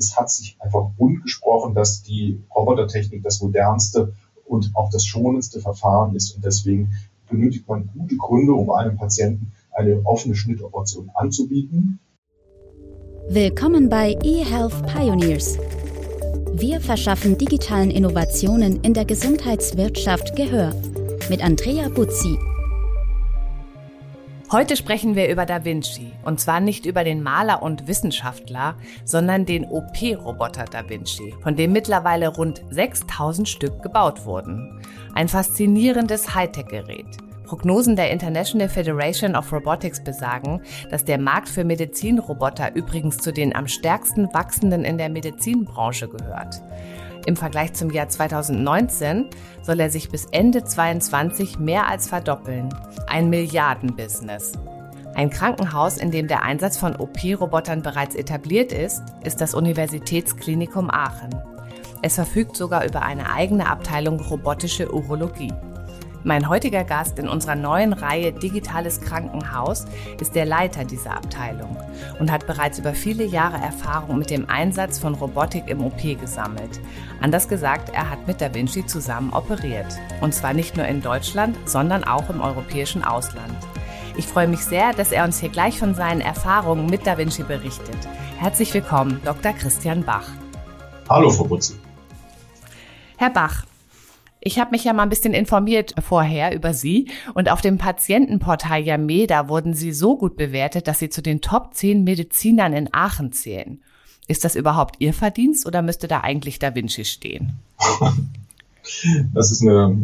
es hat sich einfach rund gesprochen, dass die Robotertechnik das modernste und auch das schonendste Verfahren ist. Und deswegen benötigt man gute Gründe, um einem Patienten eine offene Schnittoperation anzubieten. Willkommen bei eHealth Pioneers. Wir verschaffen digitalen Innovationen in der Gesundheitswirtschaft Gehör mit Andrea Buzzi. Heute sprechen wir über Da Vinci. Und zwar nicht über den Maler und Wissenschaftler, sondern den OP-Roboter Da Vinci, von dem mittlerweile rund 6000 Stück gebaut wurden. Ein faszinierendes Hightech-Gerät. Prognosen der International Federation of Robotics besagen, dass der Markt für Medizinroboter übrigens zu den am stärksten wachsenden in der Medizinbranche gehört. Im Vergleich zum Jahr 2019 soll er sich bis Ende 2022 mehr als verdoppeln. Ein Milliardenbusiness. Ein Krankenhaus, in dem der Einsatz von OP-Robotern bereits etabliert ist, ist das Universitätsklinikum Aachen. Es verfügt sogar über eine eigene Abteilung robotische Urologie. Mein heutiger Gast in unserer neuen Reihe Digitales Krankenhaus ist der Leiter dieser Abteilung und hat bereits über viele Jahre Erfahrung mit dem Einsatz von Robotik im OP gesammelt. Anders gesagt, er hat mit Da Vinci zusammen operiert. Und zwar nicht nur in Deutschland, sondern auch im europäischen Ausland. Ich freue mich sehr, dass er uns hier gleich von seinen Erfahrungen mit Da Vinci berichtet. Herzlich willkommen, Dr. Christian Bach. Hallo, Frau Butzi. Herr Bach, ich habe mich ja mal ein bisschen informiert vorher über Sie und auf dem Patientenportal Yameda wurden Sie so gut bewertet, dass Sie zu den Top 10 Medizinern in Aachen zählen. Ist das überhaupt Ihr Verdienst oder müsste da eigentlich Da Vinci stehen? Das ist eine,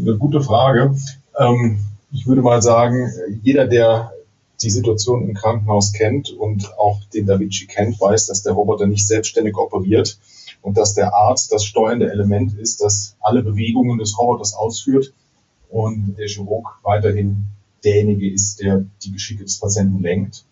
eine gute Frage. Ähm, ich würde mal sagen, jeder, der die Situation im Krankenhaus kennt und auch den Da Vinci kennt, weiß, dass der Roboter nicht selbstständig operiert und dass der Arzt das steuernde Element ist, das alle Bewegungen des Roboters ausführt und der Chirurg weiterhin derjenige ist, der die Geschicke des Patienten lenkt.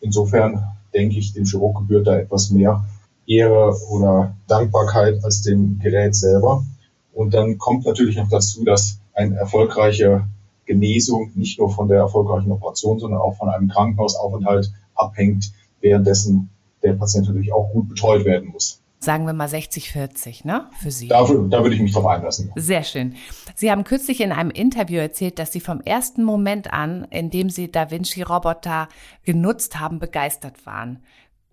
Insofern denke ich, dem Chirurg gebührt da etwas mehr Ehre oder Dankbarkeit als dem Gerät selber. Und dann kommt natürlich noch dazu, dass eine erfolgreiche Genesung nicht nur von der erfolgreichen Operation, sondern auch von einem Krankenhausaufenthalt abhängt, währenddessen der Patient natürlich auch gut betreut werden muss sagen wir mal 60-40, ne? Für Sie. Da, da würde ich mich drauf einlassen. Sehr schön. Sie haben kürzlich in einem Interview erzählt, dass Sie vom ersten Moment an, in dem Sie Da Vinci Roboter genutzt haben, begeistert waren.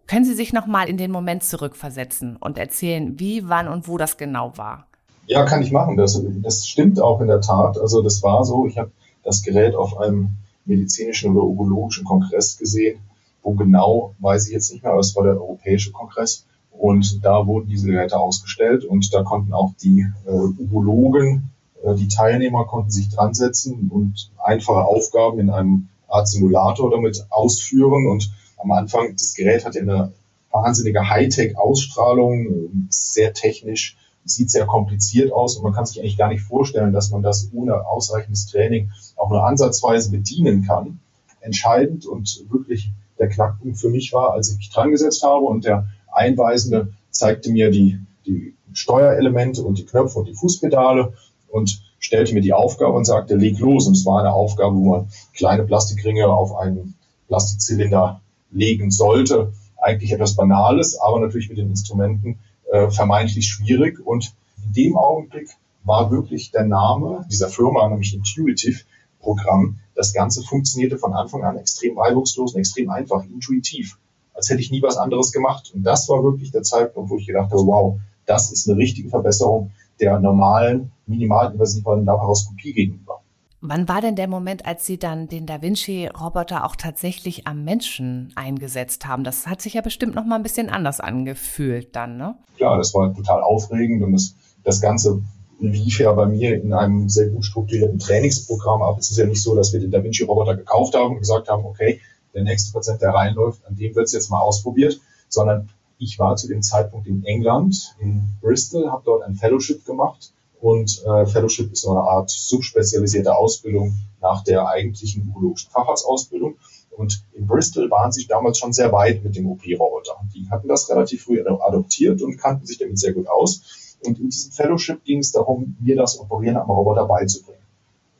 Können Sie sich noch mal in den Moment zurückversetzen und erzählen, wie, wann und wo das genau war? Ja, kann ich machen. Das, das stimmt auch in der Tat. Also das war so. Ich habe das Gerät auf einem medizinischen oder urologischen Kongress gesehen. Wo genau, weiß ich jetzt nicht mehr, aber es war der Europäische Kongress. Und da wurden diese Geräte ausgestellt und da konnten auch die äh, Urologen, äh, die Teilnehmer konnten sich dran setzen und einfache Aufgaben in einem Art Simulator damit ausführen. Und am Anfang, das Gerät hat ja eine wahnsinnige Hightech-Ausstrahlung, sehr technisch, sieht sehr kompliziert aus und man kann sich eigentlich gar nicht vorstellen, dass man das ohne ausreichendes Training auch nur ansatzweise bedienen kann. Entscheidend und wirklich der Knackpunkt für mich war, als ich mich dran gesetzt habe und der Einweisende zeigte mir die, die Steuerelemente und die Knöpfe und die Fußpedale und stellte mir die Aufgabe und sagte, leg los. Und es war eine Aufgabe, wo man kleine Plastikringe auf einen Plastikzylinder legen sollte. Eigentlich etwas Banales, aber natürlich mit den Instrumenten äh, vermeintlich schwierig. Und in dem Augenblick war wirklich der Name dieser Firma, nämlich Intuitive Programm. Das Ganze funktionierte von Anfang an extrem reibungslos und extrem einfach, intuitiv als hätte ich nie was anderes gemacht. Und das war wirklich der Zeitpunkt, wo ich gedacht habe, wow, das ist eine richtige Verbesserung der normalen, minimalinvasiven Laparoskopie gegenüber. Wann war denn der Moment, als Sie dann den Da Vinci-Roboter auch tatsächlich am Menschen eingesetzt haben? Das hat sich ja bestimmt noch mal ein bisschen anders angefühlt dann, ne? Klar, das war total aufregend und das, das Ganze lief ja bei mir in einem sehr gut strukturierten Trainingsprogramm ab. Es ist ja nicht so, dass wir den Da Vinci-Roboter gekauft haben und gesagt haben, okay, der nächste Patient, der reinläuft, an dem wird es jetzt mal ausprobiert, sondern ich war zu dem Zeitpunkt in England, in Bristol, habe dort ein Fellowship gemacht und äh, Fellowship ist so eine Art subspezialisierte Ausbildung nach der eigentlichen urologischen Facharztausbildung. Und in Bristol waren sie damals schon sehr weit mit dem OP-Roboter. Die hatten das relativ früh adoptiert und kannten sich damit sehr gut aus. Und in diesem Fellowship ging es darum, mir das Operieren am Roboter beizubringen.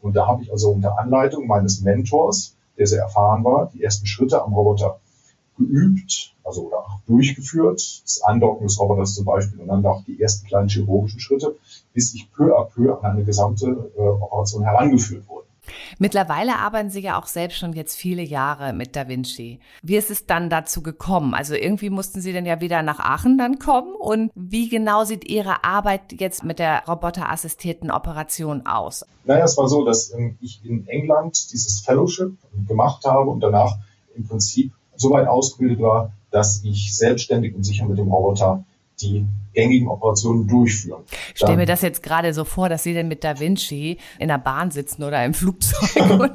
Und da habe ich also unter Anleitung meines Mentors der sehr erfahren war, die ersten Schritte am Roboter geübt, also oder durchgeführt, das Andocken des Roboters zum Beispiel und dann auch die ersten kleinen chirurgischen Schritte, bis ich peu à peu an eine gesamte äh, Operation herangeführt wurde. Mittlerweile arbeiten Sie ja auch selbst schon jetzt viele Jahre mit Da Vinci. Wie ist es dann dazu gekommen? Also irgendwie mussten Sie dann ja wieder nach Aachen dann kommen. Und wie genau sieht Ihre Arbeit jetzt mit der roboterassistierten Operation aus? Naja, es war so, dass ähm, ich in England dieses Fellowship gemacht habe und danach im Prinzip so weit ausgebildet war, dass ich selbstständig und sicher mit dem Roboter die gängigen Operationen durchführen. Ich stelle mir das jetzt gerade so vor, dass Sie denn mit Da Vinci in der Bahn sitzen oder im Flugzeug und,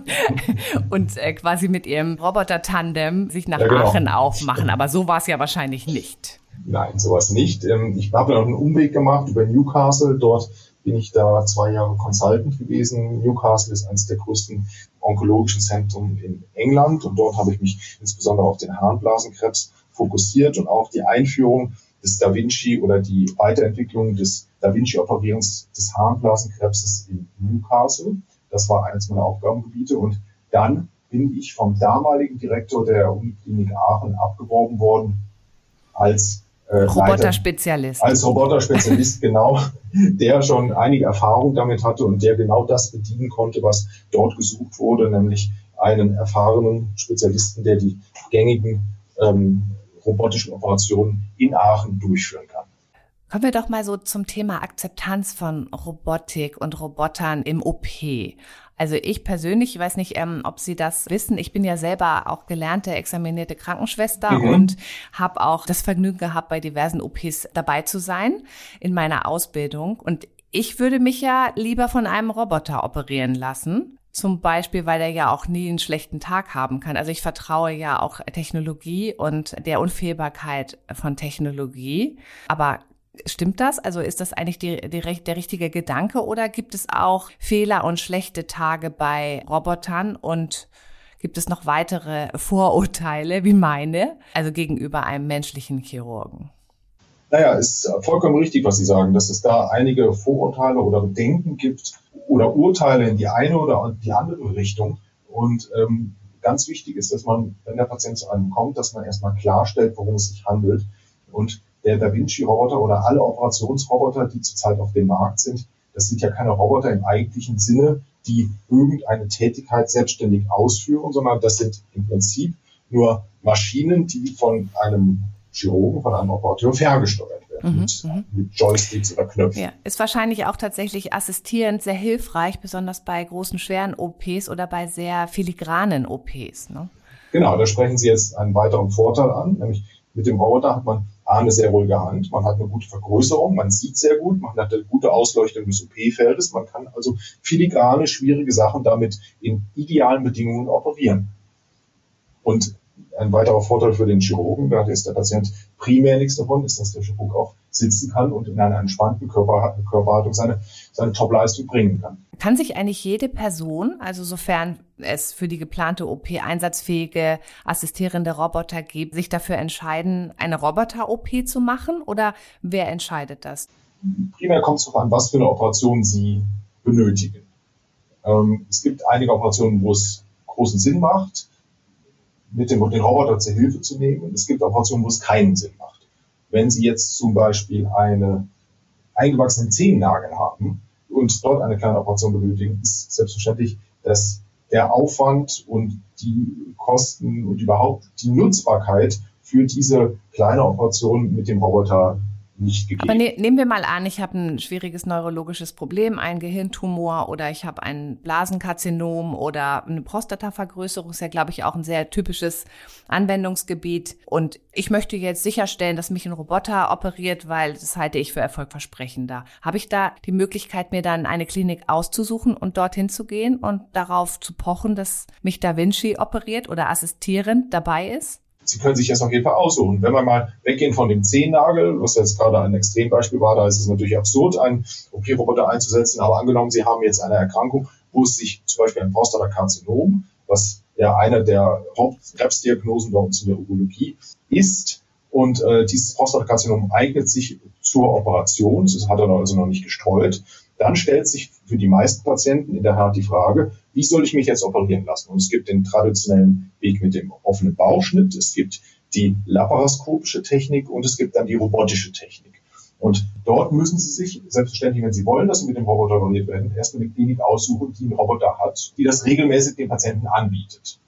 und äh, quasi mit Ihrem Roboter-Tandem sich nach ja, genau. Aachen aufmachen. Aber so war es ja wahrscheinlich nicht. Nein, sowas nicht. Ähm, ich habe noch einen Umweg gemacht über Newcastle. Dort bin ich da zwei Jahre Consultant gewesen. Newcastle ist eines der größten onkologischen Zentren in England und dort habe ich mich insbesondere auf den Harnblasenkrebs fokussiert und auch die Einführung des Da Vinci oder die Weiterentwicklung des Da Vinci-Operierens des Harnblasenkrebses in Newcastle. Das war eines meiner Aufgabengebiete. Und dann bin ich vom damaligen Direktor der Uniklinik Aachen abgeworben worden als äh, Roboterspezialist. Als Roboterspezialist, genau, der schon einige Erfahrung damit hatte und der genau das bedienen konnte, was dort gesucht wurde, nämlich einen erfahrenen Spezialisten, der die gängigen ähm, robotischen Operationen in Aachen durchführen kann. Kommen wir doch mal so zum Thema Akzeptanz von Robotik und Robotern im OP. Also ich persönlich, ich weiß nicht, ähm, ob Sie das wissen, ich bin ja selber auch gelernte, examinierte Krankenschwester mhm. und habe auch das Vergnügen gehabt, bei diversen OPs dabei zu sein in meiner Ausbildung. Und ich würde mich ja lieber von einem Roboter operieren lassen. Zum Beispiel, weil er ja auch nie einen schlechten Tag haben kann. Also ich vertraue ja auch Technologie und der Unfehlbarkeit von Technologie. Aber Stimmt das? Also ist das eigentlich die, die, der richtige Gedanke oder gibt es auch Fehler und schlechte Tage bei Robotern und gibt es noch weitere Vorurteile wie meine, also gegenüber einem menschlichen Chirurgen? Naja, ist vollkommen richtig, was Sie sagen, dass es da einige Vorurteile oder Bedenken gibt oder Urteile in die eine oder die andere Richtung. Und ähm, ganz wichtig ist, dass man, wenn der Patient zu einem kommt, dass man erstmal klarstellt, worum es sich handelt. Und der Da Vinci-Roboter oder alle Operationsroboter, die zurzeit auf dem Markt sind, das sind ja keine Roboter im eigentlichen Sinne, die irgendeine Tätigkeit selbstständig ausführen, sondern das sind im Prinzip nur Maschinen, die von einem Chirurgen, von einem Operateur ferngesteuert. Mhm, mit, mhm. mit, Joysticks oder Knöpfen. Ja, ist wahrscheinlich auch tatsächlich assistierend sehr hilfreich, besonders bei großen, schweren OPs oder bei sehr filigranen OPs. Ne? Genau, da sprechen Sie jetzt einen weiteren Vorteil an, nämlich mit dem Roboter hat man eine sehr ruhige Hand, man hat eine gute Vergrößerung, man sieht sehr gut, man hat eine gute Ausleuchtung des OP-Feldes, man kann also filigrane, schwierige Sachen damit in idealen Bedingungen operieren. Und ein weiterer Vorteil für den Chirurgen, da ist der Patient primär nichts davon, ist, dass der Chirurg auch sitzen kann und in einer entspannten Körper, Körperhaltung seine, seine Topleistung bringen kann. Kann sich eigentlich jede Person, also sofern es für die geplante OP einsatzfähige assistierende Roboter gibt, sich dafür entscheiden, eine Roboter-OP zu machen oder wer entscheidet das? Primär kommt es darauf an, was für eine Operation Sie benötigen. Ähm, es gibt einige Operationen, wo es großen Sinn macht, mit dem, den Roboter zur Hilfe zu nehmen. Es gibt Operationen, wo es keinen Sinn macht. Wenn Sie jetzt zum Beispiel eine eingewachsenen Zehennagel haben und dort eine kleine Operation benötigen, ist selbstverständlich, dass der Aufwand und die Kosten und überhaupt die Nutzbarkeit für diese kleine Operation mit dem Roboter nicht gegeben. Aber ne, nehmen wir mal an, ich habe ein schwieriges neurologisches Problem, einen Gehirntumor oder ich habe ein Blasenkarzinom oder eine Prostatavergrößerung, ist ja, glaube ich, auch ein sehr typisches Anwendungsgebiet. Und ich möchte jetzt sicherstellen, dass mich ein Roboter operiert, weil das halte ich für erfolgversprechender. Habe ich da die Möglichkeit, mir dann eine Klinik auszusuchen und dorthin zu gehen und darauf zu pochen, dass mich Da Vinci operiert oder assistierend dabei ist? Sie können sich das auf jeden Fall aussuchen. Wenn wir mal weggehen von dem Zehennagel, was jetzt gerade ein Extrembeispiel war, da ist es natürlich absurd, einen OP-Roboter einzusetzen. Aber angenommen, Sie haben jetzt eine Erkrankung, wo es sich zum Beispiel ein Prostatakarzinom, was ja einer der Hauptkrebsdiagnosen bei uns in der Urologie ist, und äh, dieses Prostatakarzinom eignet sich zur Operation, das hat er also noch nicht gestreut, dann stellt sich für die meisten Patienten in der Tat die Frage, wie soll ich mich jetzt operieren lassen? Und es gibt den traditionellen Weg mit dem offenen Bauchschnitt, es gibt die laparoskopische Technik und es gibt dann die robotische Technik. Und dort müssen Sie sich, selbstverständlich, wenn Sie wollen, dass Sie mit dem Roboter operiert werden, erstmal eine Klinik aussuchen, die einen Roboter hat, die das regelmäßig den Patienten anbietet.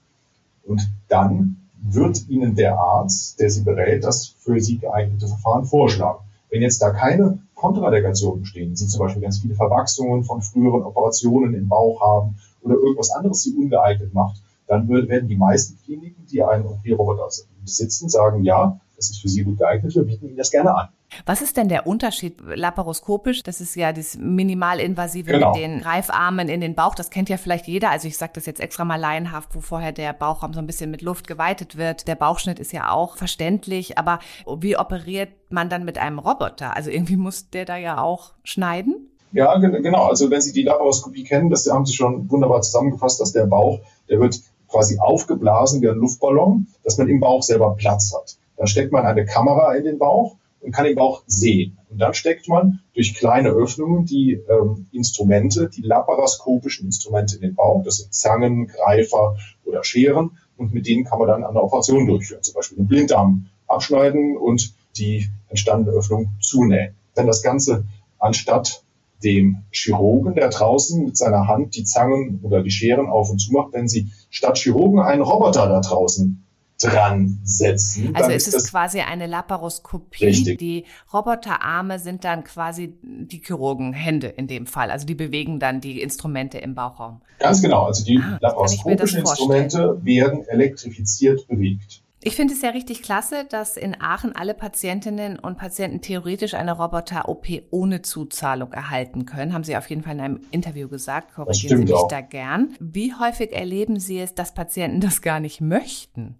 Und dann wird Ihnen der Arzt, der Sie berät, das für Sie geeignete Verfahren vorschlagen. Wenn jetzt da keine Kontradikationen bestehen, Sie zum Beispiel ganz viele Verwachsungen von früheren Operationen im Bauch haben oder irgendwas anderes Sie ungeeignet macht, dann werden die meisten Kliniken, die einen OP-Roboter besitzen, sagen, ja, das ist für Sie gut geeignet, wir bieten Ihnen das gerne an. Was ist denn der Unterschied laparoskopisch? Das ist ja das minimalinvasive genau. mit den Greifarmen in den Bauch. Das kennt ja vielleicht jeder. Also ich sage das jetzt extra mal laienhaft, wo vorher der Bauchraum so ein bisschen mit Luft geweitet wird. Der Bauchschnitt ist ja auch verständlich. Aber wie operiert man dann mit einem Roboter? Also irgendwie muss der da ja auch schneiden? Ja, genau. Also wenn Sie die Laparoskopie kennen, das haben Sie schon wunderbar zusammengefasst, dass der Bauch, der wird quasi aufgeblasen wie ein Luftballon, dass man im Bauch selber Platz hat. Dann steckt man eine Kamera in den Bauch und kann den Bauch sehen. Und dann steckt man durch kleine Öffnungen die ähm, Instrumente, die laparoskopischen Instrumente in den Bauch. Das sind Zangen, Greifer oder Scheren. Und mit denen kann man dann eine Operation durchführen. Zum Beispiel den Blinddarm abschneiden und die entstandene Öffnung zunähen. Wenn das Ganze anstatt dem Chirurgen, der draußen mit seiner Hand die Zangen oder die Scheren auf und zu macht, wenn Sie statt Chirurgen einen Roboter da draußen dran setzen. Also ist es quasi eine Laparoskopie. Richtig. Die Roboterarme sind dann quasi die Chirurgenhände in dem Fall. Also die bewegen dann die Instrumente im Bauchraum. Ganz genau. Also die ah, laparoskopischen Instrumente werden elektrifiziert bewegt. Ich finde es ja richtig klasse, dass in Aachen alle Patientinnen und Patienten theoretisch eine Roboter-OP ohne Zuzahlung erhalten können. Haben Sie auf jeden Fall in einem Interview gesagt. Korrigieren Sie mich auch. da gern. Wie häufig erleben Sie es, dass Patienten das gar nicht möchten?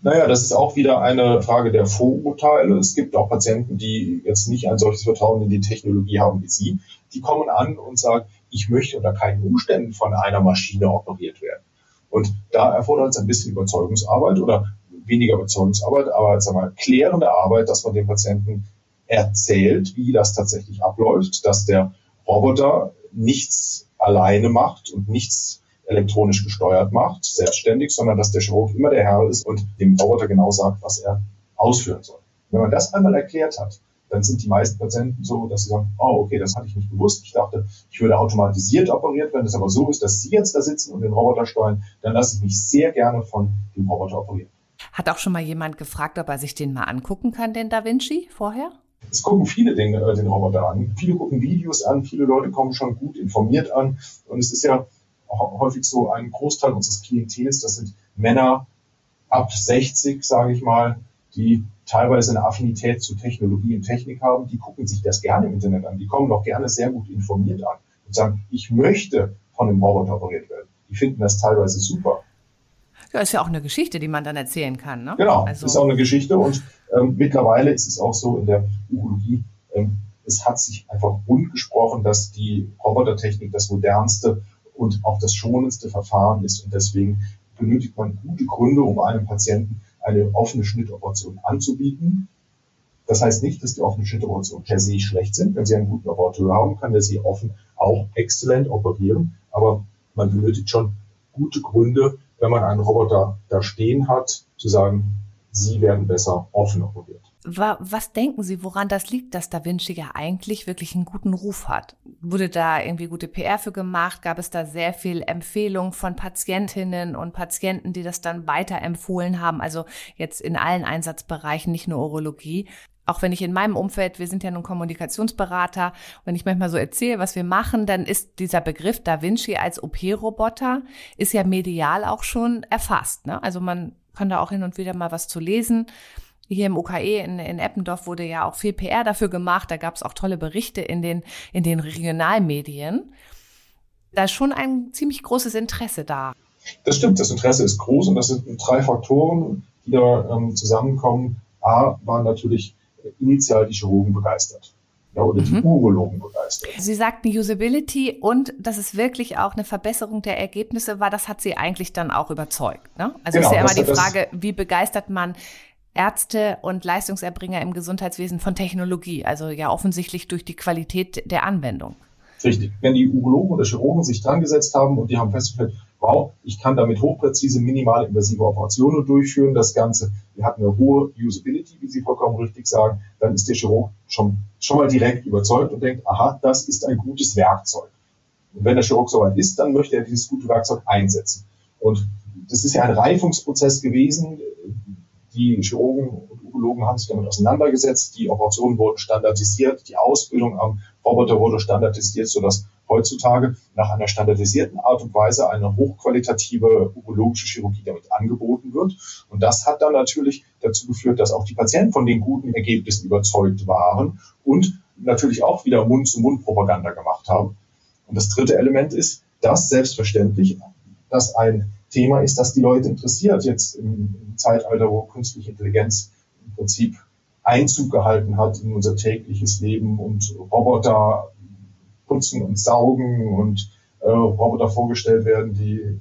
Naja, das ist auch wieder eine Frage der Vorurteile. Es gibt auch Patienten, die jetzt nicht ein solches Vertrauen in die Technologie haben wie Sie. Die kommen an und sagen, ich möchte unter keinen Umständen von einer Maschine operiert werden. Und da erfordert es ein bisschen Überzeugungsarbeit oder weniger Überzeugungsarbeit, aber sagen wir, klärende Arbeit, dass man dem Patienten erzählt, wie das tatsächlich abläuft, dass der Roboter nichts alleine macht und nichts elektronisch gesteuert macht, selbstständig, sondern dass der Chirurg immer der Herr ist und dem Roboter genau sagt, was er ausführen soll. Wenn man das einmal erklärt hat, dann sind die meisten Patienten so, dass sie sagen, oh, okay, das hatte ich nicht gewusst. Ich dachte, ich würde automatisiert operiert. Wenn es aber so ist, dass Sie jetzt da sitzen und den Roboter steuern, dann lasse ich mich sehr gerne von dem Roboter operieren. Hat auch schon mal jemand gefragt, ob er sich den mal angucken kann, den Da Vinci, vorher? Es gucken viele Dinge, äh, den Roboter an. Viele gucken Videos an, viele Leute kommen schon gut informiert an. Und es ist ja häufig so ein Großteil unseres Klientels, das sind Männer ab 60, sage ich mal, die teilweise eine Affinität zu Technologie und Technik haben, die gucken sich das gerne im Internet an. Die kommen auch gerne sehr gut informiert an und sagen, ich möchte von einem Roboter operiert werden. Die finden das teilweise super. Ja, ist ja auch eine Geschichte, die man dann erzählen kann. Ne? Genau, also. ist auch eine Geschichte und ähm, mittlerweile ist es auch so in der Urologie, ähm, es hat sich einfach rund gesprochen, dass die Robotertechnik das modernste und auch das schonendste Verfahren ist und deswegen benötigt man gute Gründe, um einem Patienten eine offene Schnittoperation anzubieten. Das heißt nicht, dass die offenen Schnittoperationen per se schlecht sind. Wenn Sie einen guten Operateur haben, kann der Sie offen auch exzellent operieren. Aber man benötigt schon gute Gründe, wenn man einen Roboter da stehen hat, zu sagen, sie werden besser offen operiert. Was denken Sie, woran das liegt, dass Da Vinci ja eigentlich wirklich einen guten Ruf hat? Wurde da irgendwie gute PR für gemacht? Gab es da sehr viel Empfehlung von Patientinnen und Patienten, die das dann weiterempfohlen haben? Also jetzt in allen Einsatzbereichen, nicht nur Urologie auch wenn ich in meinem Umfeld, wir sind ja nun Kommunikationsberater, wenn ich manchmal so erzähle, was wir machen, dann ist dieser Begriff Da Vinci als OP-Roboter, ist ja medial auch schon erfasst. Ne? Also man kann da auch hin und wieder mal was zu lesen. Hier im UKE in, in Eppendorf wurde ja auch viel PR dafür gemacht. Da gab es auch tolle Berichte in den, in den Regionalmedien. Da ist schon ein ziemlich großes Interesse da. Das stimmt, das Interesse ist groß und das sind drei Faktoren, die da ähm, zusammenkommen. A war natürlich initial die Chirurgen begeistert. Ja, oder die mhm. Urologen begeistert. Sie sagten Usability und dass es wirklich auch eine Verbesserung der Ergebnisse war, das hat Sie eigentlich dann auch überzeugt. Ne? Also genau, ist ja immer die Frage, wie begeistert man Ärzte und Leistungserbringer im Gesundheitswesen von Technologie? Also ja offensichtlich durch die Qualität der Anwendung. Richtig. Wenn die Urologen oder Chirurgen sich dran gesetzt haben und die haben festgestellt, wow, ich kann damit hochpräzise minimale invasive Operationen durchführen, das Ganze, wir hatten eine hohe Usability, wie Sie vollkommen richtig sagen, dann ist der Chirurg schon, schon mal direkt überzeugt und denkt, aha, das ist ein gutes Werkzeug. Und wenn der Chirurg soweit ist, dann möchte er dieses gute Werkzeug einsetzen. Und das ist ja ein Reifungsprozess gewesen. Die Chirurgen und Urologen haben sich damit auseinandergesetzt. Die Operationen wurden standardisiert. Die Ausbildung am Roboter wurde standardisiert, sodass heutzutage nach einer standardisierten Art und Weise eine hochqualitative urologische Chirurgie damit angeboten wird. Und das hat dann natürlich dazu geführt, dass auch die Patienten von den guten Ergebnissen überzeugt waren und natürlich auch wieder Mund-zu-Mund-Propaganda gemacht haben. Und das dritte Element ist, dass selbstverständlich, dass ein Thema ist, das die Leute interessiert, jetzt im, im Zeitalter, wo künstliche Intelligenz im Prinzip Einzug gehalten hat in unser tägliches Leben und Roboter putzen und saugen und äh, Roboter vorgestellt werden, die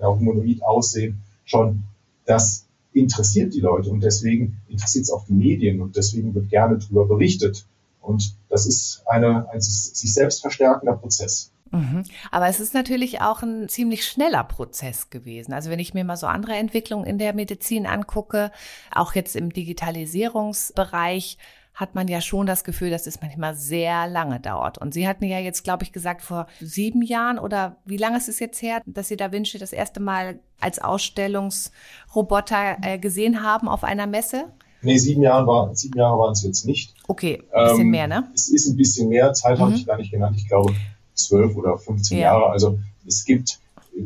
ja, humanoid aussehen, schon das interessiert die Leute und deswegen interessiert es auch die Medien und deswegen wird gerne darüber berichtet. Und das ist eine, ein sich selbst verstärkender Prozess. Mhm. Aber es ist natürlich auch ein ziemlich schneller Prozess gewesen. Also wenn ich mir mal so andere Entwicklungen in der Medizin angucke, auch jetzt im Digitalisierungsbereich, hat man ja schon das Gefühl, dass es manchmal sehr lange dauert. Und Sie hatten ja jetzt, glaube ich, gesagt, vor sieben Jahren oder wie lange ist es jetzt her, dass Sie Da Vinci das erste Mal als Ausstellungsroboter äh, gesehen haben auf einer Messe? Nee, sieben Jahre, war, sieben Jahre waren es jetzt nicht. Okay, ein bisschen ähm, mehr, ne? Es ist ein bisschen mehr, Zeit mhm. habe ich gar nicht genannt. Ich glaube, zwölf oder 15 ja. Jahre. Also es gibt,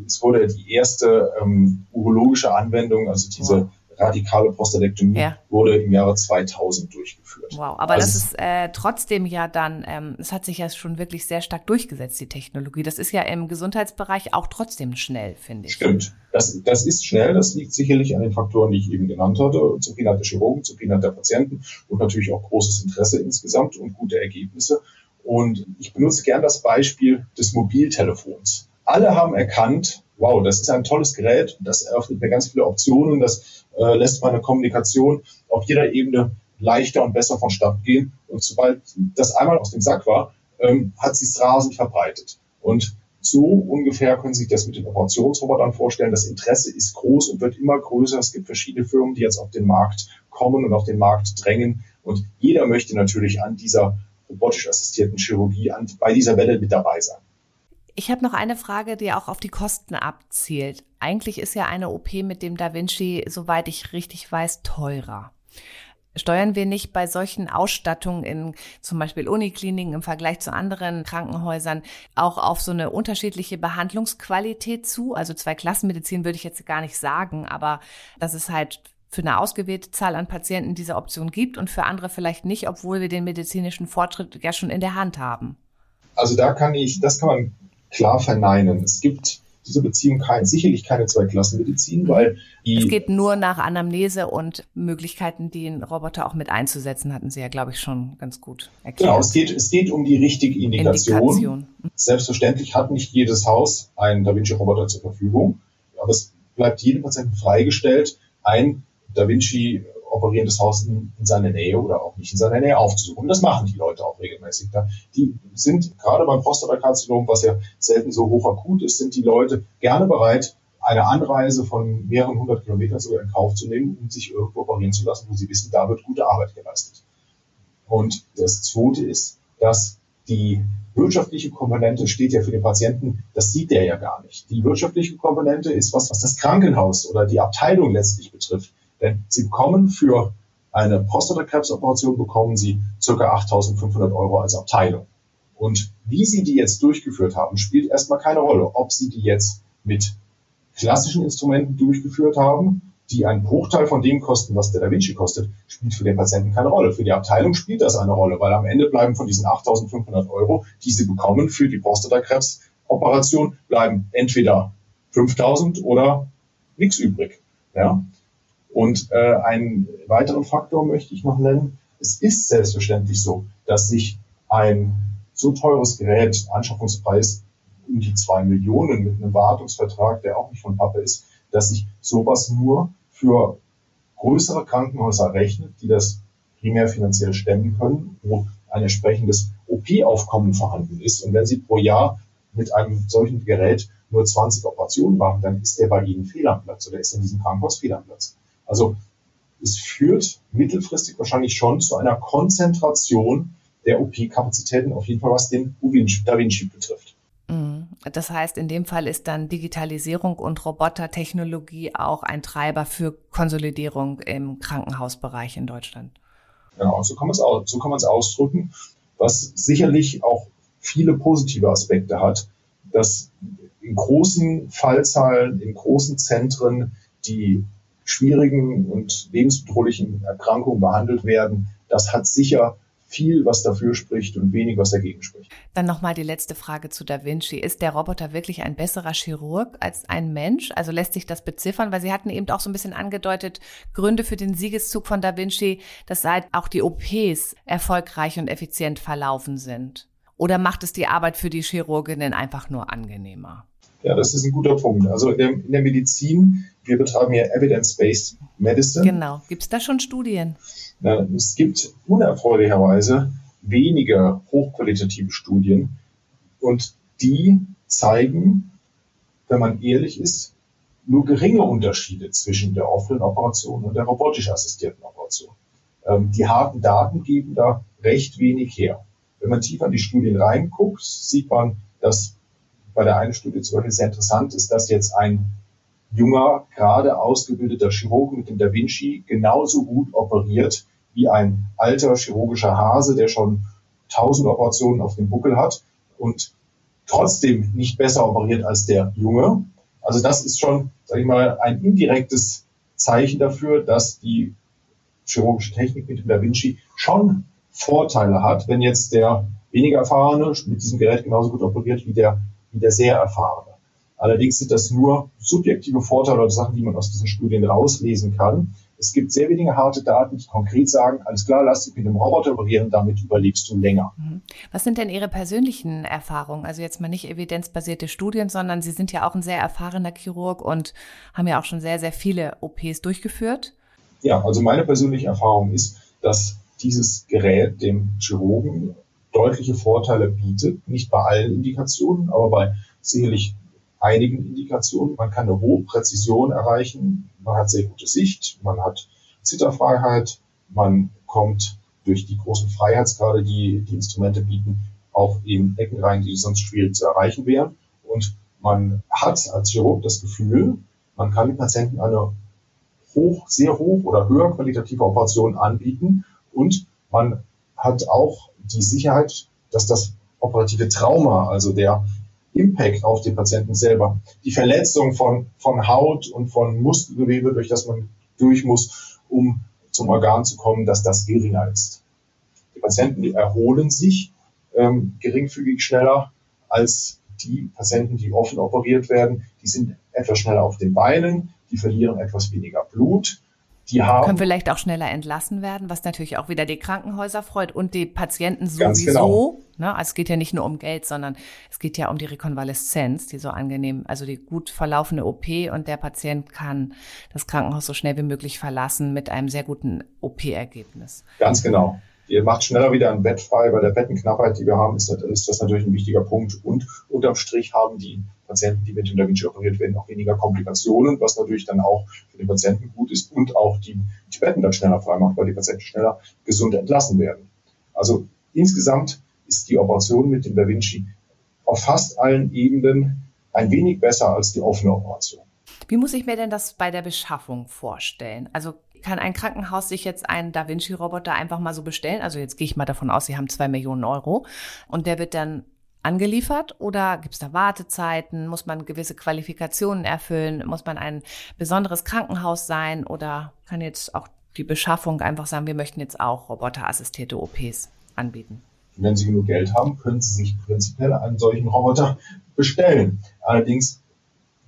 es wurde die erste ähm, urologische Anwendung, also diese radikale Prostatektomie, ja. wurde im Jahre 2000 durchgeführt. Wow, aber also das ist äh, trotzdem ja dann, ähm, es hat sich ja schon wirklich sehr stark durchgesetzt, die Technologie. Das ist ja im Gesundheitsbereich auch trotzdem schnell, finde ich. Stimmt. Das, das ist schnell, das liegt sicherlich an den Faktoren, die ich eben genannt hatte. Zufriedenheit der Chirurgen, Zufriedenheit der Patienten und natürlich auch großes Interesse insgesamt und gute Ergebnisse. Und ich benutze gern das Beispiel des Mobiltelefons. Alle haben erkannt, wow, das ist ein tolles Gerät, das eröffnet mir ganz viele Optionen, das äh, lässt meine Kommunikation auf jeder Ebene leichter und besser vonstatten gehen. Und sobald das einmal aus dem Sack war, ähm, hat sich rasend verbreitet. Und so ungefähr können Sie sich das mit den Operationsrobotern vorstellen. Das Interesse ist groß und wird immer größer. Es gibt verschiedene Firmen, die jetzt auf den Markt kommen und auf den Markt drängen. Und jeder möchte natürlich an dieser robotisch assistierten Chirurgie an, bei dieser Welle mit dabei sein. Ich habe noch eine Frage, die auch auf die Kosten abzielt. Eigentlich ist ja eine OP mit dem Da Vinci, soweit ich richtig weiß, teurer. Steuern wir nicht bei solchen Ausstattungen in zum Beispiel Unikliniken im Vergleich zu anderen Krankenhäusern auch auf so eine unterschiedliche Behandlungsqualität zu? Also zwei Klassenmedizin würde ich jetzt gar nicht sagen, aber das ist halt für eine ausgewählte Zahl an Patienten diese Option gibt und für andere vielleicht nicht, obwohl wir den medizinischen Fortschritt ja schon in der Hand haben? Also da kann ich, das kann man klar verneinen. Es gibt diese Beziehung kein, sicherlich keine Zweiklassenmedizin, weil die Es geht nur nach Anamnese und Möglichkeiten, den Roboter auch mit einzusetzen, hatten Sie ja, glaube ich, schon ganz gut erklärt. Genau, es geht, es geht um die richtige Indikation. Indikation. Selbstverständlich hat nicht jedes Haus einen Da Vinci-Roboter zur Verfügung, aber es bleibt jedem Patienten freigestellt, ein Da Vinci operierendes Haus in, in seiner Nähe oder auch nicht in seiner Nähe aufzusuchen. Das machen die Leute auch regelmäßig. Da. Die sind gerade beim Prostatakarzinom, was ja selten so hoch akut ist, sind die Leute gerne bereit, eine Anreise von mehreren hundert Kilometern sogar in Kauf zu nehmen, um sich irgendwo operieren zu lassen, wo sie wissen, da wird gute Arbeit geleistet. Und das Zweite ist, dass die wirtschaftliche Komponente steht ja für den Patienten, das sieht der ja gar nicht. Die wirtschaftliche Komponente ist was, was das Krankenhaus oder die Abteilung letztlich betrifft. Denn Sie bekommen für eine Prostatakrebsoperation bekommen Sie circa 8.500 Euro als Abteilung. Und wie Sie die jetzt durchgeführt haben, spielt erstmal keine Rolle. Ob Sie die jetzt mit klassischen Instrumenten durchgeführt haben, die einen Bruchteil von dem kosten, was der Da Vinci kostet, spielt für den Patienten keine Rolle. Für die Abteilung spielt das eine Rolle, weil am Ende bleiben von diesen 8.500 Euro, die Sie bekommen für die Prostatakrebsoperation, bleiben entweder 5.000 oder nichts übrig. Ja? Und äh, einen weiteren Faktor möchte ich noch nennen. Es ist selbstverständlich so, dass sich ein so teures Gerät, Anschaffungspreis um die zwei Millionen mit einem Wartungsvertrag, der auch nicht von Pappe ist, dass sich sowas nur für größere Krankenhäuser rechnet, die das primär finanziell stemmen können, wo ein entsprechendes OP-Aufkommen vorhanden ist. Und wenn Sie pro Jahr mit einem solchen Gerät nur 20 Operationen machen, dann ist der bei Ihnen fehl am Platz oder ist in diesem Krankenhaus fehl am Platz. Also es führt mittelfristig wahrscheinlich schon zu einer Konzentration der OP-Kapazitäten, auf jeden Fall was den Da Vinci betrifft. Mhm. Das heißt, in dem Fall ist dann Digitalisierung und Robotertechnologie auch ein Treiber für Konsolidierung im Krankenhausbereich in Deutschland. Genau, so kann man es so kann man es ausdrücken, was sicherlich auch viele positive Aspekte hat, dass in großen Fallzahlen, in großen Zentren die schwierigen und lebensbedrohlichen Erkrankungen behandelt werden. Das hat sicher viel, was dafür spricht und wenig, was dagegen spricht. Dann nochmal die letzte Frage zu Da Vinci. Ist der Roboter wirklich ein besserer Chirurg als ein Mensch? Also lässt sich das beziffern? Weil Sie hatten eben auch so ein bisschen angedeutet, Gründe für den Siegeszug von Da Vinci, dass halt auch die OPs erfolgreich und effizient verlaufen sind. Oder macht es die Arbeit für die Chirurginnen einfach nur angenehmer? Ja, das ist ein guter Punkt. Also in der, in der Medizin, wir betreiben ja Evidence-Based Medicine. Genau. Gibt es da schon Studien? Na, es gibt unerfreulicherweise wenige hochqualitative Studien und die zeigen, wenn man ehrlich ist, nur geringe Unterschiede zwischen der offenen Operation und der robotisch assistierten Operation. Ähm, die harten Daten geben da recht wenig her. Wenn man tiefer in die Studien reinguckt, sieht man, dass bei der einen Studie zum Beispiel sehr interessant ist, dass jetzt ein junger, gerade ausgebildeter Chirurg mit dem Da Vinci genauso gut operiert wie ein alter chirurgischer Hase, der schon tausend Operationen auf dem Buckel hat und trotzdem nicht besser operiert als der Junge. Also das ist schon, sage ich mal, ein indirektes Zeichen dafür, dass die chirurgische Technik mit dem Da Vinci schon Vorteile hat, wenn jetzt der weniger erfahrene mit diesem Gerät genauso gut operiert wie der wie der sehr erfahrene. Allerdings sind das nur subjektive Vorteile oder Sachen, die man aus diesen Studien rauslesen kann. Es gibt sehr wenige harte Daten, die konkret sagen, alles klar, lass dich mit dem Roboter operieren, damit überlebst du länger. Mhm. Was sind denn Ihre persönlichen Erfahrungen? Also jetzt mal nicht evidenzbasierte Studien, sondern Sie sind ja auch ein sehr erfahrener Chirurg und haben ja auch schon sehr, sehr viele OPs durchgeführt. Ja, also meine persönliche Erfahrung ist, dass dieses Gerät dem Chirurgen deutliche Vorteile bietet. Nicht bei allen Indikationen, aber bei sicherlich einigen Indikationen. Man kann eine hohe Präzision erreichen, man hat sehr gute Sicht, man hat Zitterfreiheit, man kommt durch die großen Freiheitsgrade, die die Instrumente bieten, auch in Ecken rein, die sonst schwierig zu erreichen wären. Und man hat als Chirurg das Gefühl, man kann den Patienten eine hoch, sehr hoch oder höher qualitative Operation anbieten und man hat auch die Sicherheit, dass das operative Trauma, also der Impact auf den Patienten selber, die Verletzung von, von Haut und von Muskelgewebe, durch das man durch muss, um zum Organ zu kommen, dass das geringer ist. Die Patienten die erholen sich ähm, geringfügig schneller als die Patienten, die offen operiert werden. Die sind etwas schneller auf den Beinen, die verlieren etwas weniger Blut, die haben. Können vielleicht auch schneller entlassen werden, was natürlich auch wieder die Krankenhäuser freut und die Patienten sowieso. Genau. Ne? Also es geht ja nicht nur um Geld, sondern es geht ja um die Rekonvaleszenz, die so angenehm, also die gut verlaufende OP und der Patient kann das Krankenhaus so schnell wie möglich verlassen mit einem sehr guten OP-Ergebnis. Ganz genau. Ihr macht schneller wieder ein Bett frei. Bei der Bettenknappheit, die wir haben, ist das, ist das natürlich ein wichtiger Punkt. Und unterm Strich haben die Patienten, die mit dem Da Vinci operiert werden, auch weniger Komplikationen, was natürlich dann auch für den Patienten gut ist und auch die, die Betten dann schneller frei macht, weil die Patienten schneller gesund entlassen werden. Also insgesamt ist die Operation mit dem Da Vinci auf fast allen Ebenen ein wenig besser als die offene Operation. Wie muss ich mir denn das bei der Beschaffung vorstellen? Also kann ein Krankenhaus sich jetzt einen Da Vinci-Roboter einfach mal so bestellen? Also jetzt gehe ich mal davon aus, Sie haben zwei Millionen Euro und der wird dann angeliefert oder gibt es da Wartezeiten? Muss man gewisse Qualifikationen erfüllen? Muss man ein besonderes Krankenhaus sein oder kann jetzt auch die Beschaffung einfach sagen, wir möchten jetzt auch roboterassistierte OPs anbieten? Wenn Sie genug Geld haben, können Sie sich prinzipiell einen solchen Roboter bestellen. Allerdings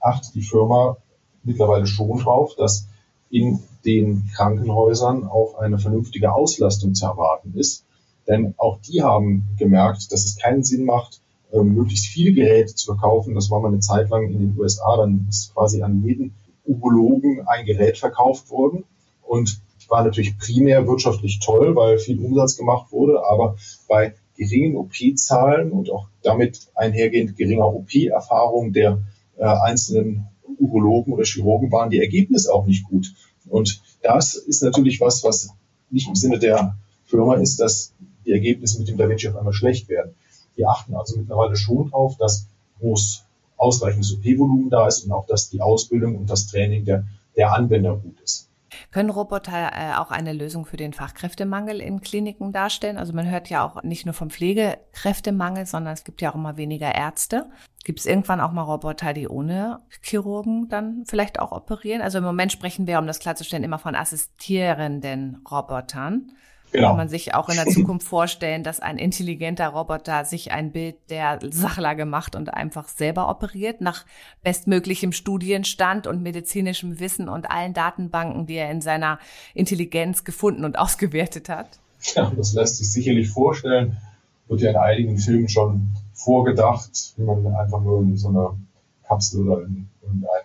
achtet die Firma mittlerweile schon drauf, dass in den Krankenhäusern auch eine vernünftige Auslastung zu erwarten ist. Denn auch die haben gemerkt, dass es keinen Sinn macht, ähm, möglichst viele Geräte zu verkaufen. Das war mal eine Zeit lang in den USA, dann ist quasi an jeden Urologen ein Gerät verkauft worden. Und war natürlich primär wirtschaftlich toll, weil viel Umsatz gemacht wurde, aber bei geringen OP-Zahlen und auch damit einhergehend geringer OP-Erfahrung der äh, einzelnen Urologen oder Chirurgen waren die Ergebnisse auch nicht gut. Und das ist natürlich was, was nicht im Sinne der Firma ist, dass die Ergebnisse mit dem Da Vinci auf einmal schlecht werden. Die achten also mittlerweile schon darauf, dass groß ausreichendes OP-Volumen da ist und auch, dass die Ausbildung und das Training der, der Anwender gut ist. Können Roboter äh, auch eine Lösung für den Fachkräftemangel in Kliniken darstellen? Also man hört ja auch nicht nur vom Pflegekräftemangel, sondern es gibt ja auch immer weniger Ärzte. Gibt es irgendwann auch mal Roboter, die ohne Chirurgen dann vielleicht auch operieren? Also im Moment sprechen wir, um das klarzustellen, immer von assistierenden Robotern. Genau. Kann man sich auch in der Zukunft vorstellen, dass ein intelligenter Roboter sich ein Bild der Sachlage macht und einfach selber operiert, nach bestmöglichem Studienstand und medizinischem Wissen und allen Datenbanken, die er in seiner Intelligenz gefunden und ausgewertet hat? Ja, das lässt sich sicherlich vorstellen. Wird ja in einigen Filmen schon vorgedacht, wie man einfach nur in so einer Kapsel oder in irgendein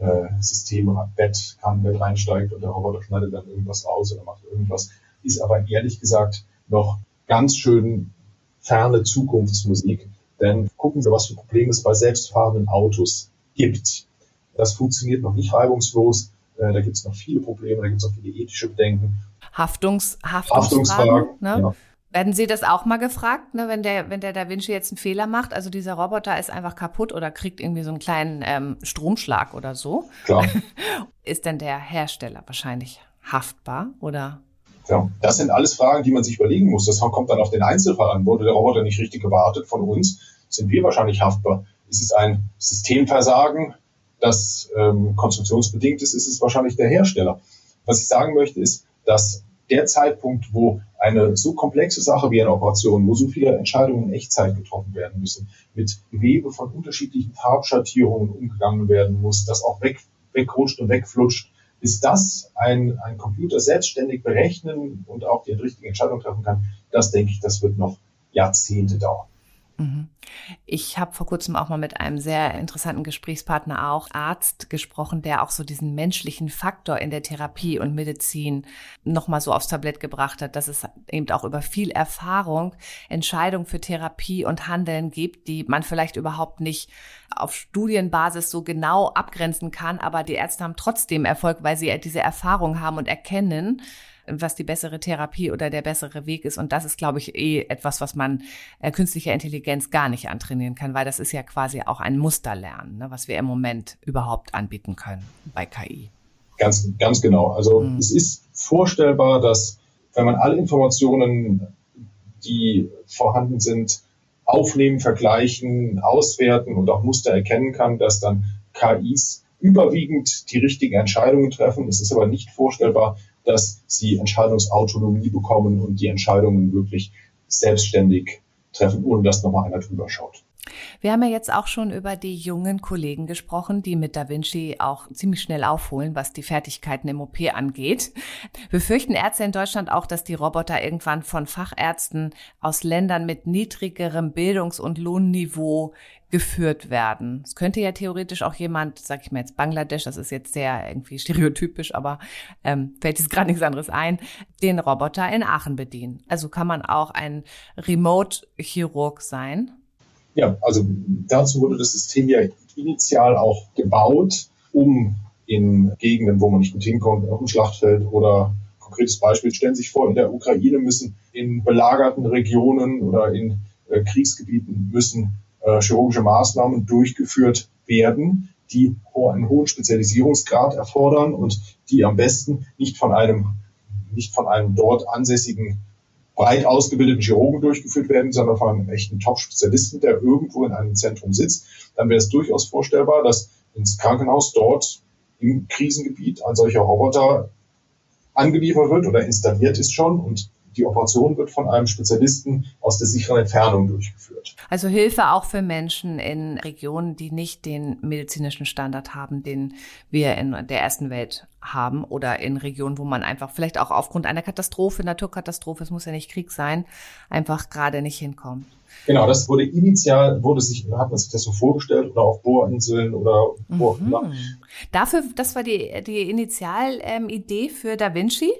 äh, Systembett kann, der reinsteigt und der Roboter schneidet dann irgendwas raus oder macht irgendwas ist aber ehrlich gesagt noch ganz schön ferne Zukunftsmusik. Denn gucken wir, was für Probleme es bei selbstfahrenden Autos gibt. Das funktioniert noch nicht reibungslos. Äh, da gibt es noch viele Probleme, da gibt es auch viele ethische Bedenken. Haftungs, Haftungsfragen. Ne? Ja. Werden Sie das auch mal gefragt, ne, wenn der, wenn der Da Vinci jetzt einen Fehler macht? Also dieser Roboter ist einfach kaputt oder kriegt irgendwie so einen kleinen ähm, Stromschlag oder so. Klar. ist denn der Hersteller wahrscheinlich haftbar oder ja, das sind alles Fragen, die man sich überlegen muss. Das kommt dann auf den Einzelfall an. Wurde der Roboter nicht richtig gewartet von uns, sind wir wahrscheinlich haftbar. Ist es ein Systemversagen, das ähm, konstruktionsbedingt ist, ist es wahrscheinlich der Hersteller. Was ich sagen möchte, ist, dass der Zeitpunkt, wo eine so komplexe Sache wie eine Operation, wo so viele Entscheidungen in Echtzeit getroffen werden müssen, mit Gewebe von unterschiedlichen Farbschattierungen umgegangen werden muss, das auch weg, wegrutscht und wegflutscht, bis das ein, ein Computer selbstständig berechnen und auch die richtige Entscheidung treffen kann, das denke ich, das wird noch Jahrzehnte dauern. Mhm. Ich habe vor kurzem auch mal mit einem sehr interessanten Gesprächspartner, auch Arzt, gesprochen, der auch so diesen menschlichen Faktor in der Therapie und Medizin nochmal so aufs Tablett gebracht hat, dass es eben auch über viel Erfahrung Entscheidungen für Therapie und Handeln gibt, die man vielleicht überhaupt nicht auf Studienbasis so genau abgrenzen kann, aber die Ärzte haben trotzdem Erfolg, weil sie diese Erfahrung haben und erkennen, was die bessere Therapie oder der bessere Weg ist. Und das ist, glaube ich, eh etwas, was man äh, künstlicher Intelligenz gar nicht antrainieren kann, weil das ist ja quasi auch ein Musterlernen, ne, was wir im Moment überhaupt anbieten können bei KI. Ganz, ganz genau. Also mhm. es ist vorstellbar, dass wenn man alle Informationen, die vorhanden sind, aufnehmen, vergleichen, auswerten und auch Muster erkennen kann, dass dann KIs überwiegend die richtigen Entscheidungen treffen. Es ist aber nicht vorstellbar, dass sie Entscheidungsautonomie bekommen und die Entscheidungen wirklich selbstständig treffen, ohne dass nochmal einer drüber schaut. Wir haben ja jetzt auch schon über die jungen Kollegen gesprochen, die mit Da Vinci auch ziemlich schnell aufholen, was die Fertigkeiten im OP angeht. Befürchten Ärzte in Deutschland auch, dass die Roboter irgendwann von Fachärzten aus Ländern mit niedrigerem Bildungs- und Lohnniveau geführt werden. Es könnte ja theoretisch auch jemand, sag ich mal jetzt Bangladesch, das ist jetzt sehr irgendwie stereotypisch, aber ähm, fällt jetzt gerade nichts anderes ein, den Roboter in Aachen bedienen. Also kann man auch ein Remote-Chirurg sein. Ja, also dazu wurde das System ja initial auch gebaut, um in Gegenden, wo man nicht gut hinkommt, auf dem Schlachtfeld oder konkretes Beispiel, stellen Sie sich vor, in der Ukraine müssen in belagerten Regionen oder in äh, Kriegsgebieten müssen äh, chirurgische Maßnahmen durchgeführt werden, die einen hohen Spezialisierungsgrad erfordern und die am besten nicht von einem, nicht von einem dort ansässigen breit ausgebildeten Chirurgen durchgeführt werden, sondern von einem echten Top-Spezialisten, der irgendwo in einem Zentrum sitzt, dann wäre es durchaus vorstellbar, dass ins Krankenhaus dort im Krisengebiet ein solcher Roboter angeliefert wird oder installiert ist schon und die Operation wird von einem Spezialisten aus der sicheren Entfernung durchgeführt. Also Hilfe auch für Menschen in Regionen, die nicht den medizinischen Standard haben, den wir in der ersten Welt haben oder in Regionen, wo man einfach vielleicht auch aufgrund einer Katastrophe, Naturkatastrophe, es muss ja nicht Krieg sein, einfach gerade nicht hinkommt. Genau, das wurde initial, wurde sich, hat man sich das so vorgestellt oder auf Bohrinseln oder immer. Mhm. Dafür, das war die, die Initialidee ähm, für Da Vinci?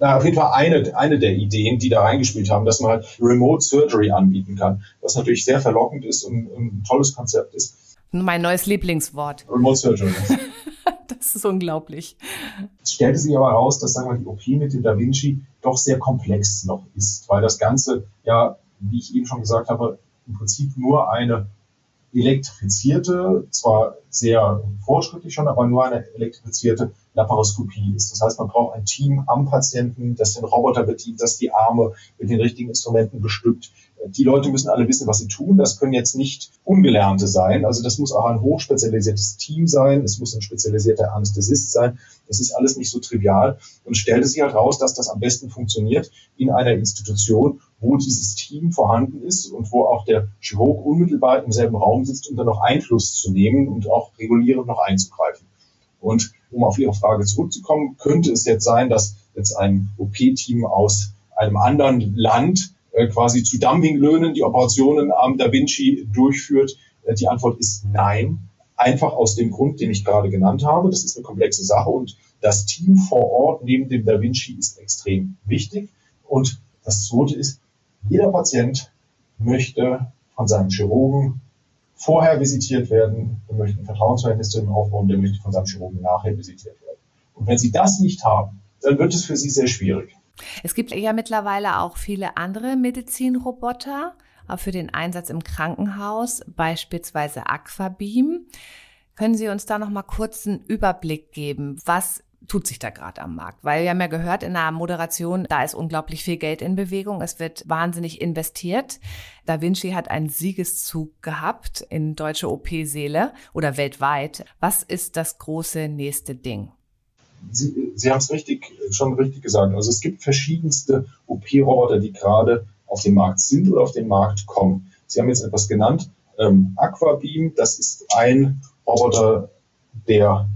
Na, auf jeden Fall eine, eine der Ideen, die da reingespielt haben, dass man halt Remote Surgery anbieten kann, was natürlich sehr verlockend ist und, und ein tolles Konzept ist. Mein neues Lieblingswort. Remote Surgery. das ist unglaublich. Es stellte sich aber heraus, dass sagen wir, die OP mit dem Da Vinci doch sehr komplex noch ist, weil das Ganze ja, wie ich eben schon gesagt habe, im Prinzip nur eine elektrifizierte, zwar sehr fortschrittlich schon, aber nur eine elektrifizierte Laparoskopie ist. Das heißt, man braucht ein Team am Patienten, das den Roboter bedient, das die Arme mit den richtigen Instrumenten bestückt. Die Leute müssen alle wissen, was sie tun. Das können jetzt nicht Ungelernte sein. Also das muss auch ein hochspezialisiertes Team sein. Es muss ein spezialisierter Anästhesist sein. Das ist alles nicht so trivial. Und stellte sich halt raus, dass das am besten funktioniert in einer Institution, wo dieses Team vorhanden ist und wo auch der Chirurg unmittelbar im selben Raum sitzt, um dann noch Einfluss zu nehmen und auch regulierend noch einzugreifen. Und um auf Ihre Frage zurückzukommen, könnte es jetzt sein, dass jetzt ein OP-Team aus einem anderen Land äh, quasi zu Dumpinglöhnen die Operationen am Da Vinci durchführt? Äh, die Antwort ist nein. Einfach aus dem Grund, den ich gerade genannt habe. Das ist eine komplexe Sache und das Team vor Ort neben dem Da Vinci ist extrem wichtig. Und das zweite ist, jeder Patient möchte von seinem Chirurgen vorher visitiert werden, wir möchten ein Vertrauensverhältnis zu ihm aufbauen, der möchte von seinem Chirurgen nachher visitiert werden. Und wenn Sie das nicht haben, dann wird es für Sie sehr schwierig. Es gibt ja mittlerweile auch viele andere Medizinroboter für den Einsatz im Krankenhaus, beispielsweise Aquabeam. Können Sie uns da noch mal kurz einen Überblick geben? Was tut sich da gerade am Markt? Weil wir haben ja gehört in der Moderation, da ist unglaublich viel Geld in Bewegung. Es wird wahnsinnig investiert. Da Vinci hat einen Siegeszug gehabt in deutsche OP-Seele oder weltweit. Was ist das große nächste Ding? Sie, Sie haben es richtig, schon richtig gesagt. Also es gibt verschiedenste OP-Roboter, die gerade auf dem Markt sind oder auf den Markt kommen. Sie haben jetzt etwas genannt. Ähm, Aquabeam, das ist ein Roboter, der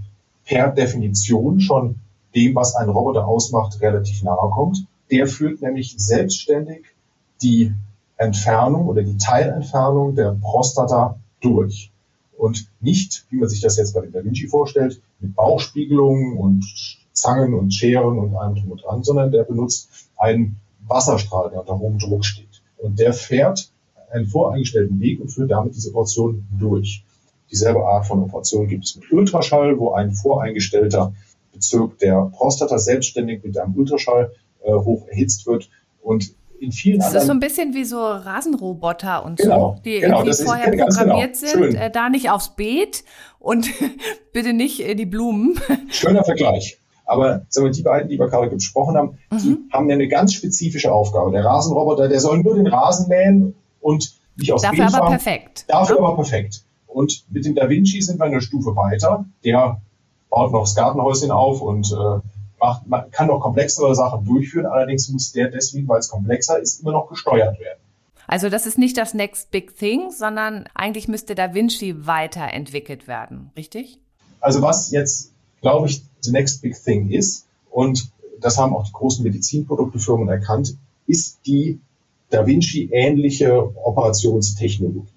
per Definition schon dem, was ein Roboter ausmacht, relativ nahe kommt. Der führt nämlich selbstständig die Entfernung oder die Teilentfernung der Prostata durch. Und nicht, wie man sich das jetzt bei dem Da Vinci vorstellt, mit Bauchspiegelungen und Zangen und Scheren und allem drum und dran, sondern der benutzt einen Wasserstrahl, der unter hohem Druck steht. Und der fährt einen voreingestellten Weg und führt damit diese Portion durch. Dieselbe Art von Operation gibt es mit Ultraschall, wo ein voreingestellter Bezirk der Prostata selbstständig mit einem Ultraschall äh, hoch erhitzt wird. Und in vielen das anderen. ist so ein bisschen wie so Rasenroboter und genau, so, die genau, irgendwie vorher genau. programmiert genau. sind, äh, da nicht aufs Beet und bitte nicht äh, die Blumen. Schöner Vergleich. Aber sagen wir, die beiden, die wir gerade gesprochen haben, mhm. die haben ja eine ganz spezifische Aufgabe. Der Rasenroboter, der soll nur den Rasen mähen und nicht aufs Dafür Beet aber fahren. perfekt. Dafür ja. aber perfekt. Und mit dem Da Vinci sind wir eine Stufe weiter. Der baut noch das Gartenhäuschen auf und äh, macht, man kann noch komplexere Sachen durchführen. Allerdings muss der deswegen, weil es komplexer ist, immer noch gesteuert werden. Also das ist nicht das Next Big Thing, sondern eigentlich müsste Da Vinci weiterentwickelt werden, richtig? Also was jetzt, glaube ich, the Next Big Thing ist, und das haben auch die großen Medizinproduktefirmen erkannt, ist die Da Vinci ähnliche Operationstechnologie.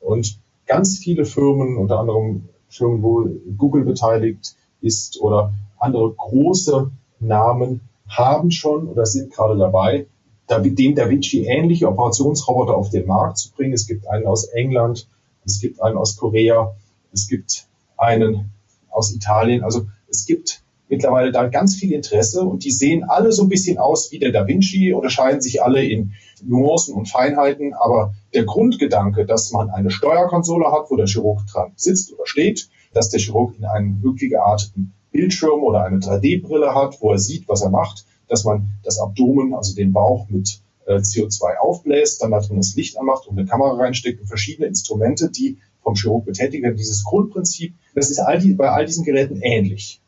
Und ganz viele Firmen, unter anderem Firmen, wo Google beteiligt ist oder andere große Namen, haben schon oder sind gerade dabei, dem Da Vinci ähnliche Operationsroboter auf den Markt zu bringen. Es gibt einen aus England, es gibt einen aus Korea, es gibt einen aus Italien. Also es gibt mittlerweile da ganz viel Interesse und die sehen alle so ein bisschen aus wie der Da Vinci, unterscheiden sich alle in Nuancen und Feinheiten, aber der Grundgedanke, dass man eine Steuerkonsole hat, wo der Chirurg dran sitzt oder steht, dass der Chirurg in einem wirklich gearteten Bildschirm oder eine 3D-Brille hat, wo er sieht, was er macht, dass man das Abdomen, also den Bauch mit äh, CO2 aufbläst, dann da drin das Licht anmacht und eine Kamera reinsteckt und verschiedene Instrumente, die vom Chirurg betätigt werden. Dieses Grundprinzip, das ist all die, bei all diesen Geräten ähnlich.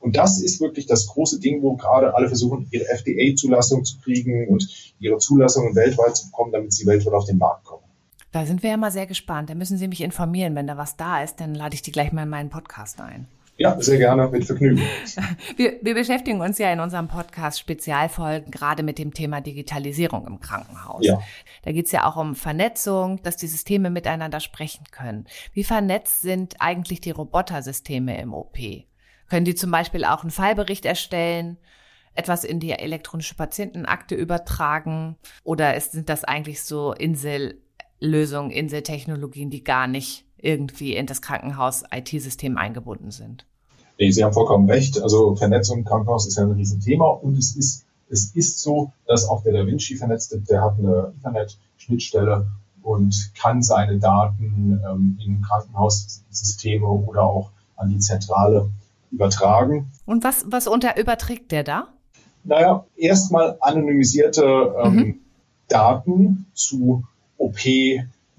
Und das ist wirklich das große Ding, wo gerade alle versuchen, ihre FDA-Zulassung zu kriegen und ihre Zulassungen weltweit zu bekommen, damit sie weltweit auf den Markt kommen. Da sind wir ja mal sehr gespannt. Da müssen Sie mich informieren. Wenn da was da ist, dann lade ich die gleich mal in meinen Podcast ein. Ja, sehr gerne, mit Vergnügen. Wir, wir beschäftigen uns ja in unserem Podcast Spezialfolgen gerade mit dem Thema Digitalisierung im Krankenhaus. Ja. Da geht es ja auch um Vernetzung, dass die Systeme miteinander sprechen können. Wie vernetzt sind eigentlich die Robotersysteme im OP? Können die zum Beispiel auch einen Fallbericht erstellen, etwas in die elektronische Patientenakte übertragen? Oder ist, sind das eigentlich so Insellösungen, Inseltechnologien, die gar nicht irgendwie in das Krankenhaus-IT-System eingebunden sind. Sie haben vollkommen recht. Also Vernetzung im Krankenhaus ist ja ein Riesenthema und es ist, es ist so, dass auch der Da Vinci vernetzt ist. Der hat eine Internet-Schnittstelle und kann seine Daten ähm, in Krankenhaussysteme oder auch an die Zentrale übertragen. Und was, was unter überträgt der da? Naja, erstmal anonymisierte ähm, mhm. Daten zu OP,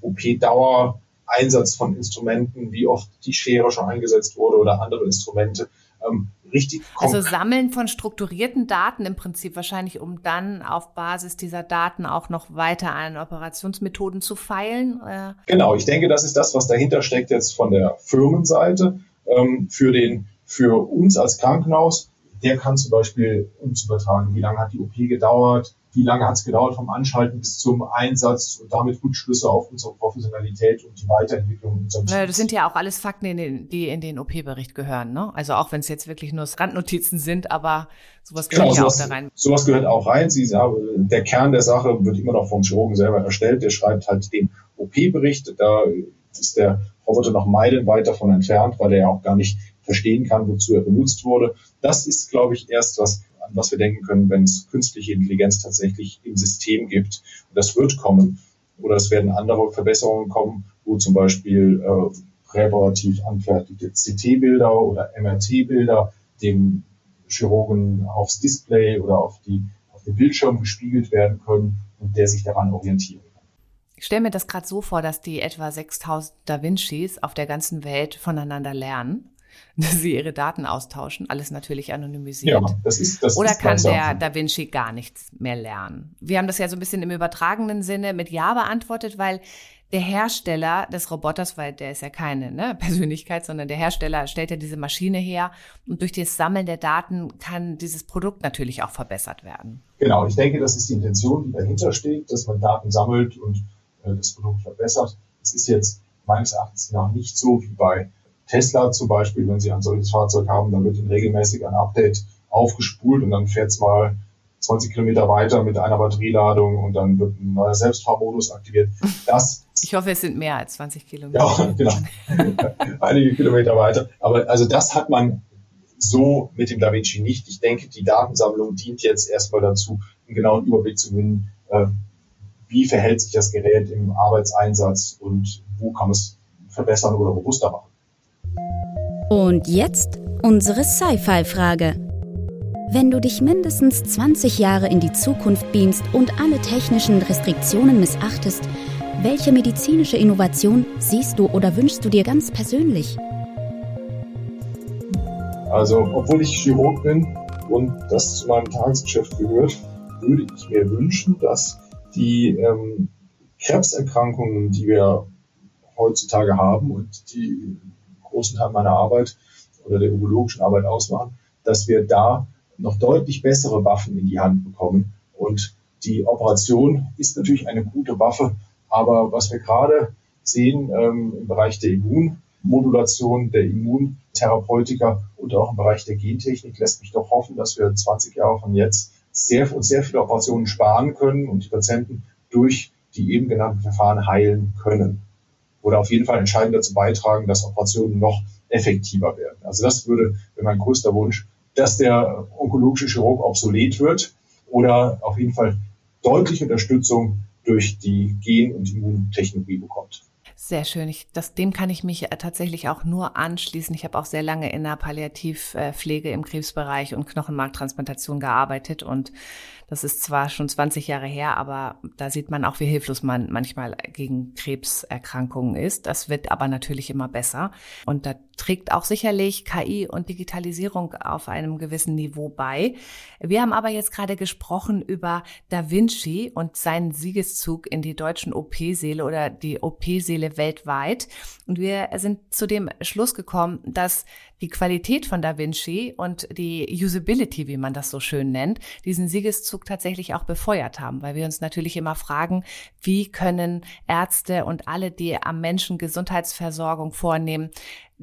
OP-Dauer, Einsatz von Instrumenten, wie oft die Schere schon eingesetzt wurde oder andere Instrumente. Ähm, richtig also Sammeln von strukturierten Daten im Prinzip wahrscheinlich, um dann auf Basis dieser Daten auch noch weiter an Operationsmethoden zu feilen. Äh genau, ich denke, das ist das, was dahinter steckt jetzt von der Firmenseite. Ähm, für den, für uns als Krankenhaus, der kann zum Beispiel uns übertragen, wie lange hat die OP gedauert, wie lange hat es gedauert vom Anschalten bis zum Einsatz und damit Rückschlüsse auf unsere Professionalität und die Weiterentwicklung unseres naja, Das sind ja auch alles Fakten, die in den OP-Bericht gehören. Ne? Also auch wenn es jetzt wirklich nur Randnotizen sind, aber sowas gehört genau, ja sowas, auch da rein. Sowas gehört auch rein. Sie sagen, der Kern der Sache wird immer noch vom Chirurgen selber erstellt. Der schreibt halt den OP-Bericht. Da ist der Roboter noch meilenweit davon entfernt, weil er ja auch gar nicht verstehen kann, wozu er benutzt wurde. Das ist, glaube ich, erst was an was wir denken können, wenn es künstliche Intelligenz tatsächlich im System gibt. Das wird kommen. Oder es werden andere Verbesserungen kommen, wo zum Beispiel äh, präparativ anfertigte CT-Bilder oder MRT-Bilder dem Chirurgen aufs Display oder auf, die, auf den Bildschirm gespiegelt werden können und der sich daran orientieren kann. Ich stelle mir das gerade so vor, dass die etwa 6000 Da Vincis auf der ganzen Welt voneinander lernen dass sie ihre Daten austauschen, alles natürlich anonymisiert. Ja, das ist, das Oder ist kann der Da Vinci gar nichts mehr lernen? Wir haben das ja so ein bisschen im übertragenen Sinne mit Ja beantwortet, weil der Hersteller des Roboters, weil der ist ja keine ne, Persönlichkeit, sondern der Hersteller stellt ja diese Maschine her und durch das Sammeln der Daten kann dieses Produkt natürlich auch verbessert werden. Genau, ich denke, das ist die Intention, die dahinter steht, dass man Daten sammelt und äh, das Produkt verbessert. Es ist jetzt meines Erachtens nach nicht so wie bei Tesla zum Beispiel, wenn Sie ein solches Fahrzeug haben, dann wird Ihnen regelmäßig ein Update aufgespult und dann fährt es mal 20 Kilometer weiter mit einer Batterieladung und dann wird ein neuer Selbstfahrmodus aktiviert. Das ich hoffe, es sind mehr als 20 Kilometer. Ja, genau. Einige Kilometer weiter. Aber also das hat man so mit dem DaVinci nicht. Ich denke, die Datensammlung dient jetzt erstmal dazu, einen genauen Überblick zu gewinnen, äh, wie verhält sich das Gerät im Arbeitseinsatz und wo kann man es verbessern oder robuster machen. Und jetzt unsere Sci-Fi-Frage. Wenn du dich mindestens 20 Jahre in die Zukunft beamst und alle technischen Restriktionen missachtest, welche medizinische Innovation siehst du oder wünschst du dir ganz persönlich? Also, obwohl ich Chirurg bin und das zu meinem Tagesgeschäft gehört, würde ich mir wünschen, dass die ähm, Krebserkrankungen, die wir heutzutage haben und die großen Teil meiner Arbeit oder der urologischen Arbeit ausmachen, dass wir da noch deutlich bessere Waffen in die Hand bekommen. Und die Operation ist natürlich eine gute Waffe, aber was wir gerade sehen ähm, im Bereich der Immunmodulation, der Immuntherapeutika und auch im Bereich der Gentechnik lässt mich doch hoffen, dass wir 20 Jahre von jetzt sehr, sehr viele Operationen sparen können und die Patienten durch die eben genannten Verfahren heilen können oder auf jeden Fall entscheidend dazu beitragen, dass Operationen noch effektiver werden. Also das würde, wäre mein größter Wunsch, dass der onkologische Chirurg obsolet wird oder auf jeden Fall deutliche Unterstützung durch die Gen- und Immuntechnologie bekommt. Sehr schön. Ich, das, dem kann ich mich tatsächlich auch nur anschließen. Ich habe auch sehr lange in der Palliativpflege im Krebsbereich und Knochenmarktransplantation gearbeitet und das ist zwar schon 20 Jahre her, aber da sieht man auch, wie hilflos man manchmal gegen Krebserkrankungen ist. Das wird aber natürlich immer besser. Und da trägt auch sicherlich KI und Digitalisierung auf einem gewissen Niveau bei. Wir haben aber jetzt gerade gesprochen über Da Vinci und seinen Siegeszug in die deutschen OP-Säle oder die OP-Säle weltweit. Und wir sind zu dem Schluss gekommen, dass die Qualität von Da Vinci und die Usability, wie man das so schön nennt, diesen Siegeszug tatsächlich auch befeuert haben, weil wir uns natürlich immer fragen, wie können Ärzte und alle, die am Menschen Gesundheitsversorgung vornehmen,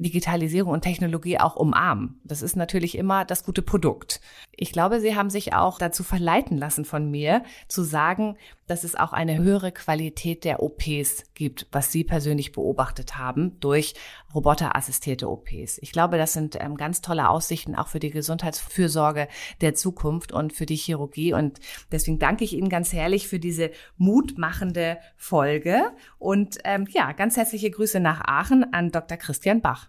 Digitalisierung und Technologie auch umarmen. Das ist natürlich immer das gute Produkt. Ich glaube, Sie haben sich auch dazu verleiten lassen von mir, zu sagen, dass es auch eine höhere Qualität der OPs gibt, was Sie persönlich beobachtet haben durch roboterassistierte OPs. Ich glaube, das sind ähm, ganz tolle Aussichten auch für die Gesundheitsfürsorge der Zukunft und für die Chirurgie. Und deswegen danke ich Ihnen ganz herrlich für diese mutmachende Folge. Und ähm, ja, ganz herzliche Grüße nach Aachen an Dr. Christian Bach.